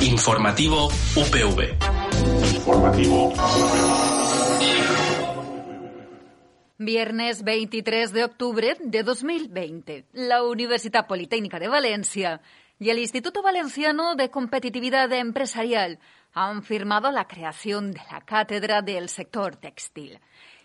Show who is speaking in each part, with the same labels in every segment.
Speaker 1: Informativo UPV.
Speaker 2: Informativo
Speaker 3: Viernes 23 de octubre de 2020. La Universidad Politécnica de Valencia y el Instituto Valenciano de Competitividad Empresarial han firmado la creación de la cátedra del sector textil.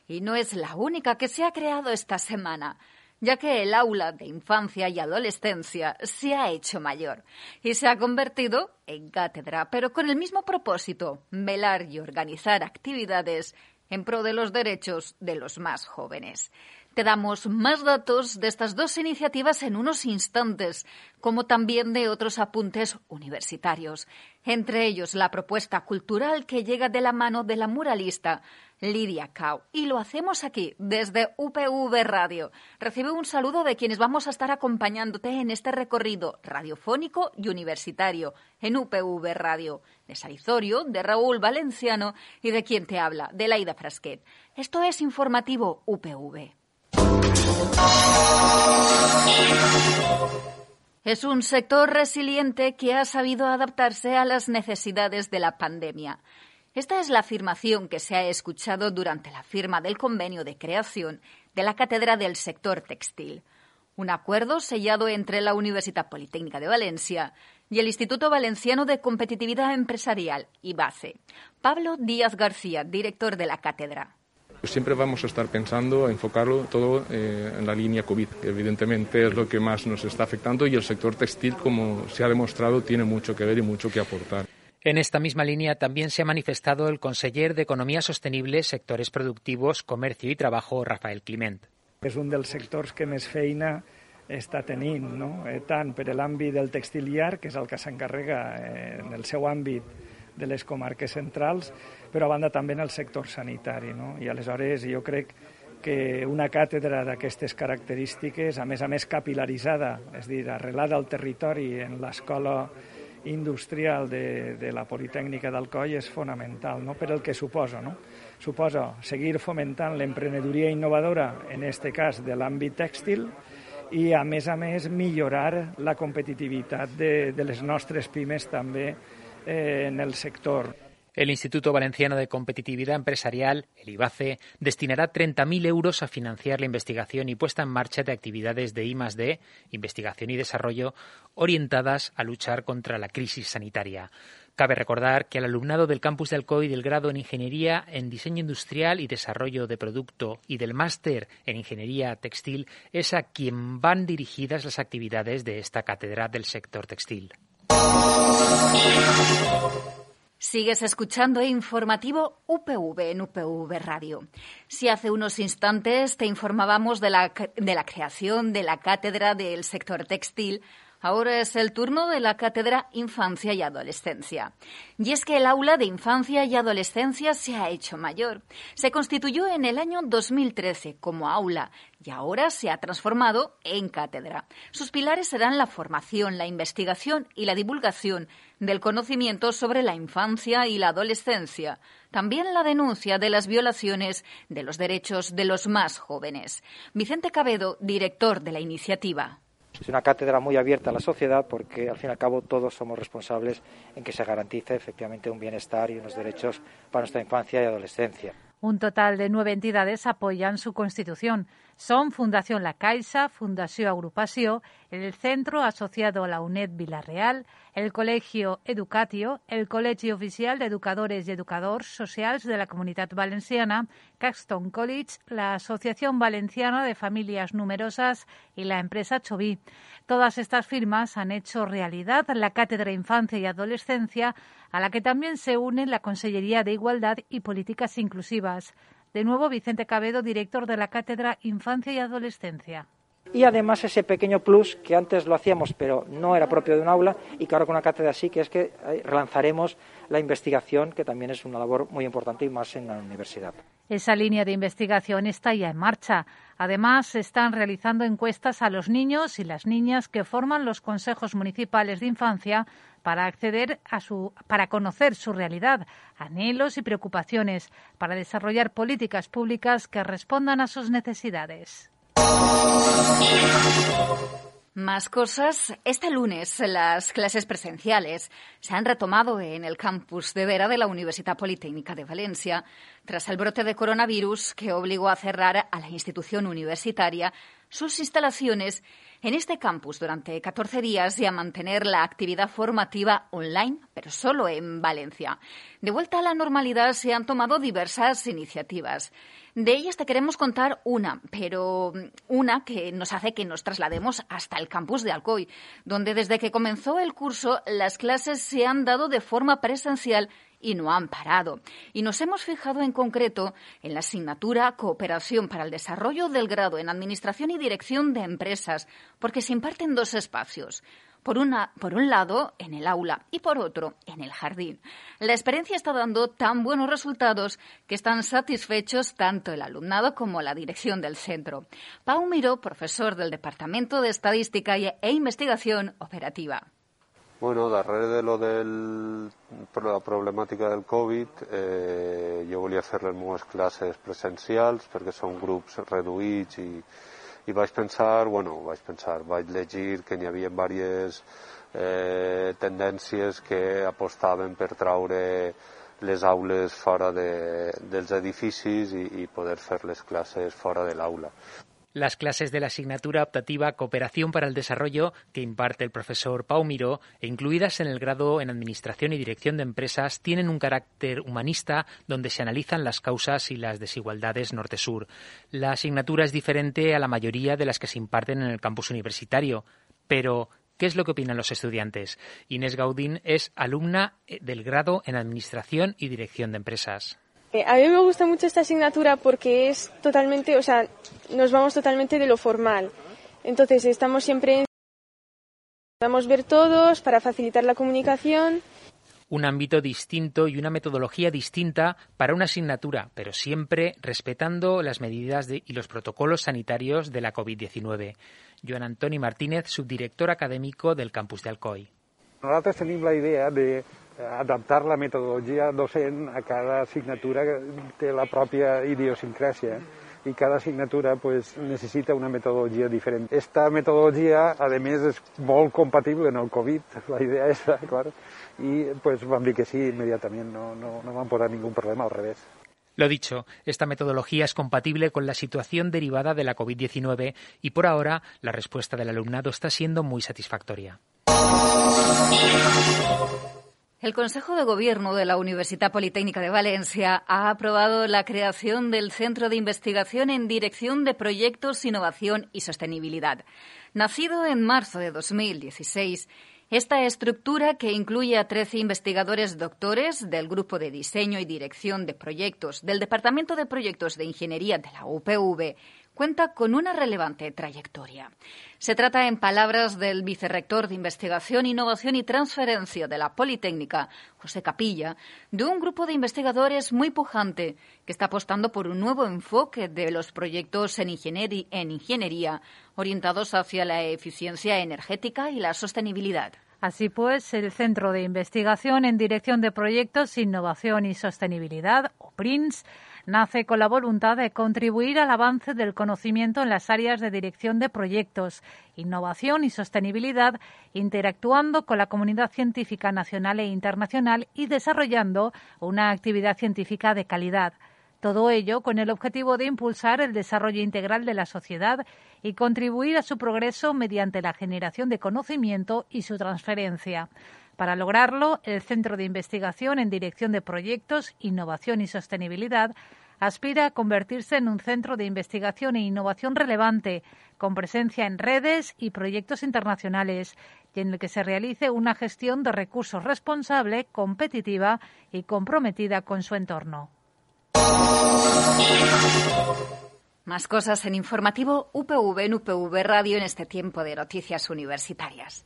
Speaker 3: Y no es la única que se ha creado esta semana ya que el aula de infancia y adolescencia se ha hecho mayor y se ha convertido en cátedra, pero con el mismo propósito, velar y organizar actividades en pro de los derechos de los más jóvenes. Te damos más datos de estas dos iniciativas en unos instantes, como también de otros apuntes universitarios, entre ellos la propuesta cultural que llega de la mano de la muralista Lidia Cao. Y lo hacemos aquí, desde UPV Radio. Recibe un saludo de quienes vamos a estar acompañándote en este recorrido radiofónico y universitario en UPV Radio. De Sarizorio, de Raúl Valenciano y de quien te habla, de Laida Frasquet. Esto es Informativo UPV. Es un sector resiliente que ha sabido adaptarse a las necesidades de la pandemia. Esta es la afirmación que se ha escuchado durante la firma del convenio de creación de la Cátedra del Sector Textil, un acuerdo sellado entre la Universidad Politécnica de Valencia y el Instituto Valenciano de Competitividad Empresarial, IBACE. Pablo Díaz García, director de la cátedra.
Speaker 4: Siempre vamos a estar pensando, enfocarlo todo eh, en la línea COVID, que evidentemente es lo que más nos está afectando y el sector textil, como se ha demostrado, tiene mucho que ver y mucho que aportar.
Speaker 5: En esta misma línea también se ha manifestado el conseller de Economía Sostenible, Sectores Productivos, Comercio y Trabajo, Rafael Climent.
Speaker 6: És un dels sectors que més feina està tenint, no? eh, tant per l'àmbit del textil llarg, que és el que s'encarrega eh, en el seu àmbit de les comarques centrals, però a banda també en el sector sanitari. No? I aleshores jo crec que una càtedra d'aquestes característiques, a més a més capilaritzada, és a dir, arrelada al territori en l'escola industrial de, de la Politècnica d'Alcoi és fonamental no? per el que suposa. No? Suposa seguir fomentant l'emprenedoria innovadora, en aquest cas de l'àmbit tèxtil, i a més a més millorar la competitivitat de, de les nostres pimes també eh, en el sector.
Speaker 5: El Instituto Valenciano de Competitividad Empresarial, el IBACE, destinará 30.000 euros a financiar la investigación y puesta en marcha de actividades de I+D, investigación y desarrollo, orientadas a luchar contra la crisis sanitaria. Cabe recordar que el alumnado del campus de Alcoy del grado en Ingeniería en Diseño Industrial y Desarrollo de Producto y del máster en Ingeniería Textil es a quien van dirigidas las actividades de esta cátedra del sector textil.
Speaker 3: Sigues escuchando informativo UPV en UPV Radio. Si hace unos instantes te informábamos de la, de la creación de la cátedra del sector textil, Ahora es el turno de la cátedra Infancia y Adolescencia. Y es que el aula de Infancia y Adolescencia se ha hecho mayor. Se constituyó en el año 2013 como aula y ahora se ha transformado en cátedra. Sus pilares serán la formación, la investigación y la divulgación del conocimiento sobre la infancia y la adolescencia. También la denuncia de las violaciones de los derechos de los más jóvenes. Vicente Cabedo, director de la iniciativa.
Speaker 7: Es una cátedra muy abierta a la sociedad porque al fin y al cabo todos somos responsables en que se garantice efectivamente un bienestar y unos derechos para nuestra infancia y adolescencia.
Speaker 8: Un total de nueve entidades apoyan su constitución. Son Fundación La Caixa, Fundación Agrupación, el Centro Asociado a la UNED Villarreal, el Colegio Educatio, el Colegio Oficial de Educadores y Educadores Sociales de la Comunidad Valenciana, Caxton College, la Asociación Valenciana de Familias Numerosas y la empresa Choví. Todas estas firmas han hecho realidad la Cátedra Infancia y Adolescencia, a la que también se une la Consellería de Igualdad y Políticas Inclusivas. De nuevo, Vicente Cabedo, director de la Cátedra Infancia y Adolescencia.
Speaker 7: y además ese pequeño plus que antes lo hacíamos pero no era propio de un aula y que ahora con una cátedra sí, que es que eh, relanzaremos la investigación, que también es una labor muy importante y más en la universidad.
Speaker 8: Esa línea de investigación está ya en marcha. Además, se están realizando encuestas a los niños y las niñas que forman los consejos municipales de infancia para acceder a su, para conocer su realidad, anhelos y preocupaciones, para desarrollar políticas públicas que respondan a sus necesidades.
Speaker 3: Más cosas. Este lunes las clases presenciales se han retomado en el campus de Vera de la Universidad Politécnica de Valencia tras el brote de coronavirus que obligó a cerrar a la institución universitaria sus instalaciones en este campus durante 14 días y a mantener la actividad formativa online, pero solo en Valencia. De vuelta a la normalidad se han tomado diversas iniciativas. De ellas te queremos contar una, pero una que nos hace que nos traslademos hasta el campus de Alcoy, donde desde que comenzó el curso las clases se han dado de forma presencial y no han parado. Y nos hemos fijado en concreto en la asignatura Cooperación para el Desarrollo del Grado en Administración y Dirección de Empresas, porque se imparten dos espacios. Por, una, por un lado, en el aula y por otro, en el jardín. La experiencia está dando tan buenos resultados que están satisfechos tanto el alumnado como la dirección del centro. Pau Miró, profesor del Departamento de Estadística e Investigación Operativa.
Speaker 1: Bueno, darrere de lo de la problemàtica del Covid, eh, jo volia fer les meves classes presencials perquè són grups reduïts i, i vaig pensar, bueno, vaig pensar, vaig llegir que n'hi havia diverses eh, tendències que apostaven per traure les aules fora de, dels edificis i, i poder fer les classes fora de l'aula.
Speaker 5: Las clases de la asignatura optativa Cooperación para el Desarrollo que imparte el profesor Pau Miró e incluidas en el grado en Administración y Dirección de Empresas tienen un carácter humanista donde se analizan las causas y las desigualdades norte-sur. La asignatura es diferente a la mayoría de las que se imparten en el campus universitario, pero ¿Qué es lo que opinan los estudiantes? Inés Gaudín es alumna eh, del grado en Administración y Dirección de Empresas.
Speaker 9: Eh, a mí me gusta mucho esta asignatura porque es totalmente, o sea, nos vamos totalmente de lo formal. Entonces estamos siempre, podemos ver todos para facilitar la comunicación.
Speaker 5: Un ámbito distinto y una metodología distinta para una asignatura, pero siempre respetando las medidas y los protocolos sanitarios de la COVID-19. Joan Antoni Martínez, subdirector académico del campus de Alcoy.
Speaker 10: Nosotros tenemos la idea de adaptar la metodologia docent a cada assignatura que té la pròpia idiosincràsia i cada assignatura pues, necessita una metodologia diferent. Esta metodologia, a més, és molt compatible en el Covid, la idea és, clar, i pues, vam dir que sí immediatament, no, no, no vam posar ningún problema, al revés.
Speaker 5: Lo dicho, esta metodología es compatible con la situación derivada de la COVID-19 y por ahora la respuesta del alumnado está siendo muy satisfactoria.
Speaker 3: El Consejo de Gobierno de la Universidad Politécnica de Valencia ha aprobado la creación del Centro de Investigación en Dirección de Proyectos, Innovación y Sostenibilidad. Nacido en marzo de 2016, esta estructura, que incluye a 13 investigadores doctores del Grupo de Diseño y Dirección de Proyectos del Departamento de Proyectos de Ingeniería de la UPV, cuenta con una relevante trayectoria. Se trata, en palabras del vicerrector de Investigación, Innovación y Transferencia de la Politécnica, José Capilla, de un grupo de investigadores muy pujante que está apostando por un nuevo enfoque de los proyectos en, en ingeniería orientados hacia la eficiencia energética y la sostenibilidad.
Speaker 8: Así pues, el Centro de Investigación en Dirección de Proyectos, Innovación y Sostenibilidad, o PRINS, nace con la voluntad de contribuir al avance del conocimiento en las áreas de dirección de proyectos, innovación y sostenibilidad, interactuando con la comunidad científica nacional e internacional y desarrollando una actividad científica de calidad. Todo ello con el objetivo de impulsar el desarrollo integral de la sociedad y contribuir a su progreso mediante la generación de conocimiento y su transferencia. Para lograrlo, el Centro de Investigación en Dirección de Proyectos, Innovación y Sostenibilidad aspira a convertirse en un centro de investigación e innovación relevante, con presencia en redes y proyectos internacionales, y en el que se realice una gestión de recursos responsable, competitiva y comprometida con su entorno.
Speaker 3: Más cosas en informativo UPV en UPV Radio en este tiempo de noticias universitarias.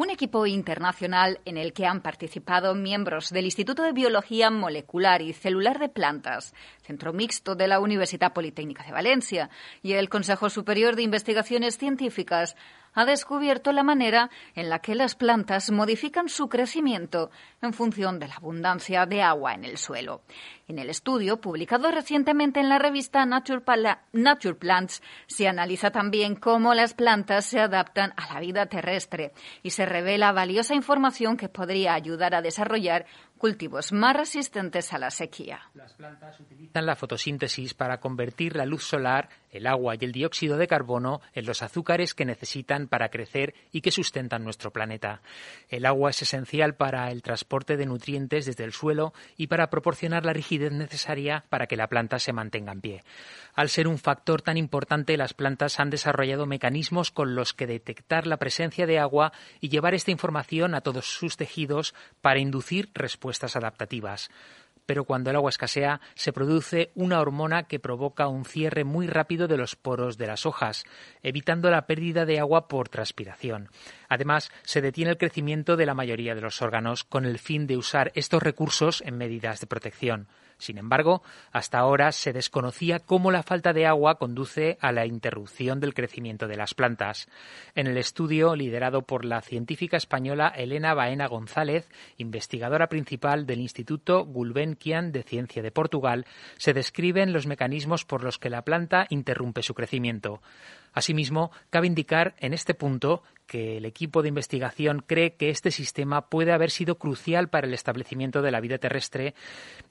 Speaker 3: Un equipo internacional en el que han participado miembros del Instituto de Biología Molecular y Celular de Plantas, Centro Mixto de la Universidad Politécnica de Valencia y el Consejo Superior de Investigaciones Científicas ha descubierto la manera en la que las plantas modifican su crecimiento en función de la abundancia de agua en el suelo. En el estudio, publicado recientemente en la revista Nature, Plants, se analiza también cómo las plantas se adaptan a la vida terrestre y se revela valiosa información que podría ayudar a desarrollar cultivos más resistentes a la sequía.
Speaker 5: Las plantas utilizan la fotosíntesis para convertir la luz solar, el agua y el dióxido de carbono en los azúcares que necesitan para crecer y que sustentan nuestro planeta. El agua es esencial para el transporte de nutrientes desde el suelo y para proporcionar la rigidez necesaria para que la planta se mantenga en pie. Al ser un factor tan importante, las plantas han desarrollado mecanismos con los que detectar la presencia de agua y llevar esta información a todos sus tejidos para inducir respuestas adaptativas. Pero cuando el agua escasea, se produce una hormona que provoca un cierre muy rápido de los poros de las hojas, evitando la pérdida de agua por transpiración. Además, se detiene el crecimiento de la mayoría de los órganos con el fin de usar estos recursos en medidas de protección. Sin embargo, hasta ahora se desconocía cómo la falta de agua conduce a la interrupción del crecimiento de las plantas. En el estudio, liderado por la científica española Elena Baena González, investigadora principal del Instituto Gulbenkian de Ciencia de Portugal, se describen los mecanismos por los que la planta interrumpe su crecimiento. Asimismo, cabe indicar en este punto que el equipo de investigación cree que este sistema puede haber sido crucial para el establecimiento de la vida terrestre,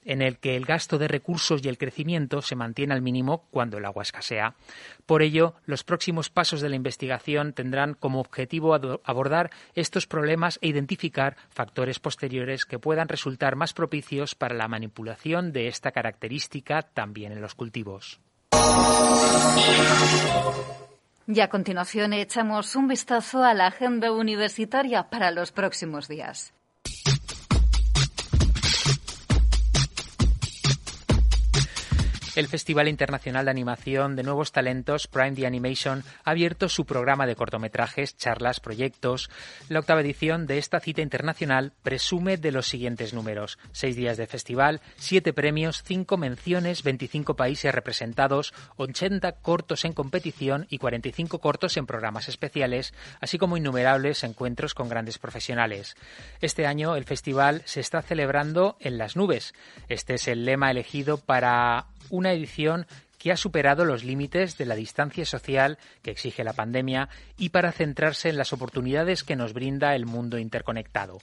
Speaker 5: en el que el gasto de recursos y el crecimiento se mantiene al mínimo cuando el agua escasea. Por ello, los próximos pasos de la investigación tendrán como objetivo abordar estos problemas e identificar factores posteriores que puedan resultar más propicios para la manipulación de esta característica también en los cultivos.
Speaker 3: Y a continuación echamos un vistazo a la agenda universitaria para los próximos días.
Speaker 5: El Festival Internacional de Animación de Nuevos Talentos, Prime the Animation, ha abierto su programa de cortometrajes, charlas, proyectos. La octava edición de esta cita internacional presume de los siguientes números. Seis días de festival, siete premios, cinco menciones, 25 países representados, 80 cortos en competición y 45 cortos en programas especiales, así como innumerables encuentros con grandes profesionales. Este año el festival se está celebrando en las nubes. Este es el lema elegido para una edición que ha superado los límites de la distancia social que exige la pandemia y para centrarse en las oportunidades que nos brinda el mundo interconectado.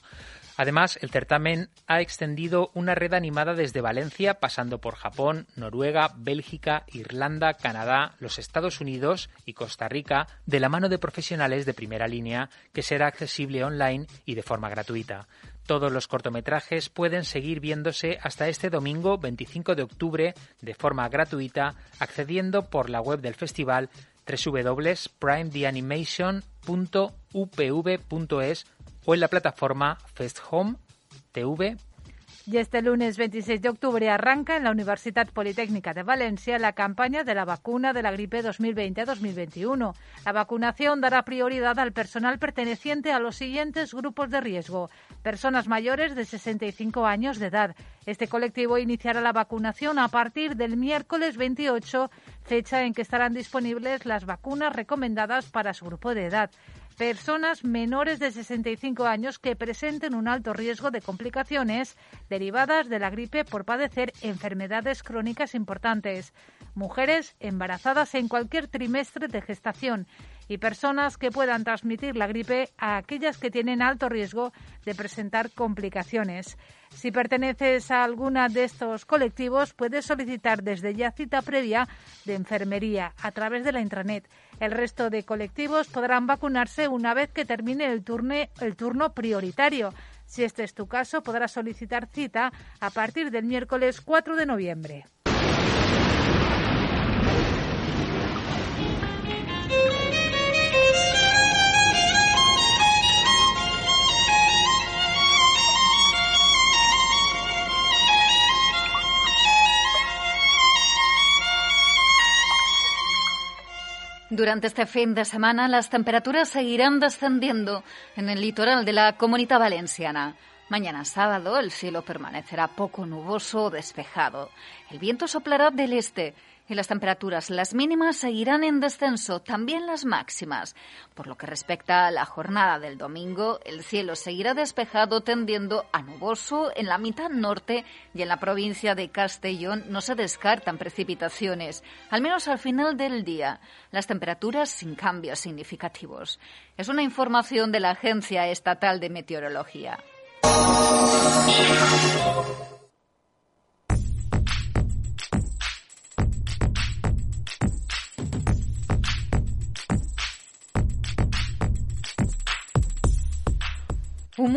Speaker 5: Además, el certamen ha extendido una red animada desde Valencia, pasando por Japón, Noruega, Bélgica, Irlanda, Canadá, los Estados Unidos y Costa Rica, de la mano de profesionales de primera línea, que será accesible online y de forma gratuita. Todos los cortometrajes pueden seguir viéndose hasta este domingo 25 de octubre de forma gratuita accediendo por la web del festival www.primetheanimation.upv.es o en la plataforma FestHome TV
Speaker 8: y este lunes 26 de octubre arranca en la Universidad Politécnica de Valencia la campaña de la vacuna de la gripe 2020-2021. La vacunación dará prioridad al personal perteneciente a los siguientes grupos de riesgo. Personas mayores de 65 años de edad. Este colectivo iniciará la vacunación a partir del miércoles 28, fecha en que estarán disponibles las vacunas recomendadas para su grupo de edad personas menores de 65 años que presenten un alto riesgo de complicaciones derivadas de la gripe por padecer enfermedades crónicas importantes, mujeres embarazadas en cualquier trimestre de gestación y personas que puedan transmitir la gripe a aquellas que tienen alto riesgo de presentar complicaciones. Si perteneces a alguna de estos colectivos, puedes solicitar desde ya cita previa de enfermería a través de la intranet. El resto de colectivos podrán vacunarse una vez que termine el, turno prioritario. Si este es tu caso, podrás solicitar cita a partir del miércoles 4 de noviembre.
Speaker 3: Durante este fin de semana las temperaturas seguirán descendiendo en el litoral de la comunidad valenciana. Mañana sábado el cielo permanecerá poco nuboso o despejado. El viento soplará del este y las temperaturas, las mínimas, seguirán en descenso, también las máximas. Por lo que respecta a la jornada del domingo, el cielo seguirá despejado tendiendo a nuboso en la mitad norte y en la provincia de Castellón no se descartan precipitaciones, al menos al final del día. Las temperaturas sin cambios significativos. Es una información de la Agencia Estatal de Meteorología.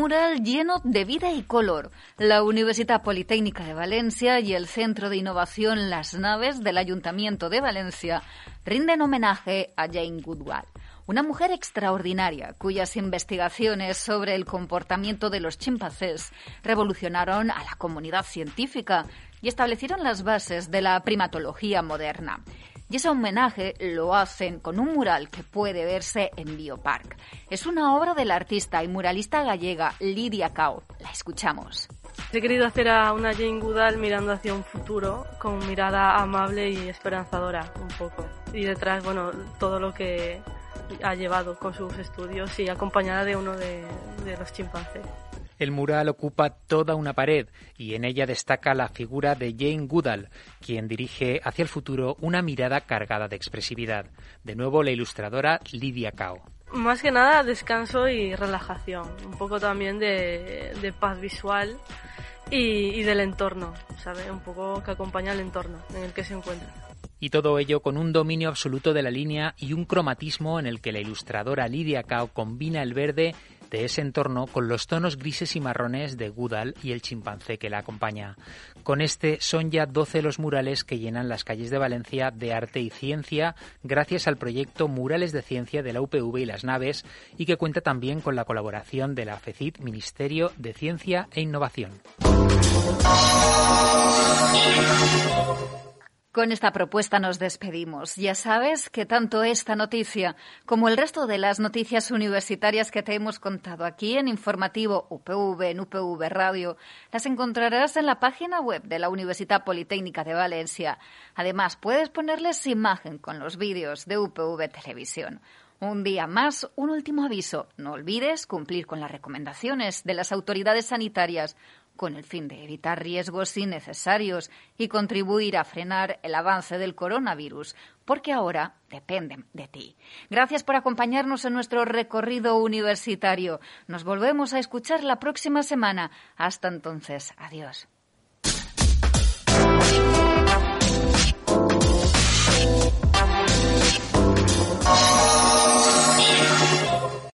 Speaker 3: Mural lleno de vida y color. La Universidad Politécnica de Valencia y el Centro de Innovación Las Naves del Ayuntamiento de Valencia rinden homenaje a Jane Goodall, una mujer extraordinaria cuyas investigaciones sobre el comportamiento de los chimpancés revolucionaron a la comunidad científica y establecieron las bases de la primatología moderna. Y ese homenaje lo hacen con un mural que puede verse en Biopark. Es una obra del artista y muralista gallega Lidia Cao. La escuchamos.
Speaker 11: He querido hacer a una Jane Goodall mirando hacia un futuro con mirada amable y esperanzadora un poco. Y detrás, bueno, todo lo que ha llevado con sus estudios y acompañada de uno de, de los chimpancés.
Speaker 5: El mural ocupa toda una pared y en ella destaca la figura de Jane Goodall, quien dirige hacia el futuro una mirada cargada de expresividad. De nuevo, la ilustradora Lidia Cao.
Speaker 11: Más que nada, descanso y relajación. Un poco también de, de paz visual y, y, del entorno, ¿sabe? Un poco que acompaña al entorno en el que se encuentra.
Speaker 5: Y todo ello con un dominio absoluto de la línea y un cromatismo en el que la ilustradora Lidia Cao combina el verde de ese entorno con los tonos grises y marrones de Goodall y el chimpancé que la acompaña. Con este son ya 12 los murales que llenan las calles de Valencia de arte y ciencia gracias al proyecto Murales de Ciencia de la UPV y las Naves y que cuenta también con la colaboración de la FECIT Ministerio de Ciencia e Innovación.
Speaker 3: Con esta propuesta nos despedimos. Ya sabes que tanto esta noticia como el resto de las noticias universitarias que te hemos contado aquí en Informativo UPV, en UPV Radio, las encontrarás en la página web de la Universidad Politécnica de Valencia. Además, puedes ponerles imagen con los vídeos de UPV Televisión. Un día más, un último aviso. No olvides cumplir con las recomendaciones de las autoridades sanitarias con el fin de evitar riesgos innecesarios y contribuir a frenar el avance del coronavirus, porque ahora dependen de ti. Gracias por acompañarnos en nuestro recorrido universitario. Nos volvemos a escuchar la próxima semana. Hasta entonces, adiós.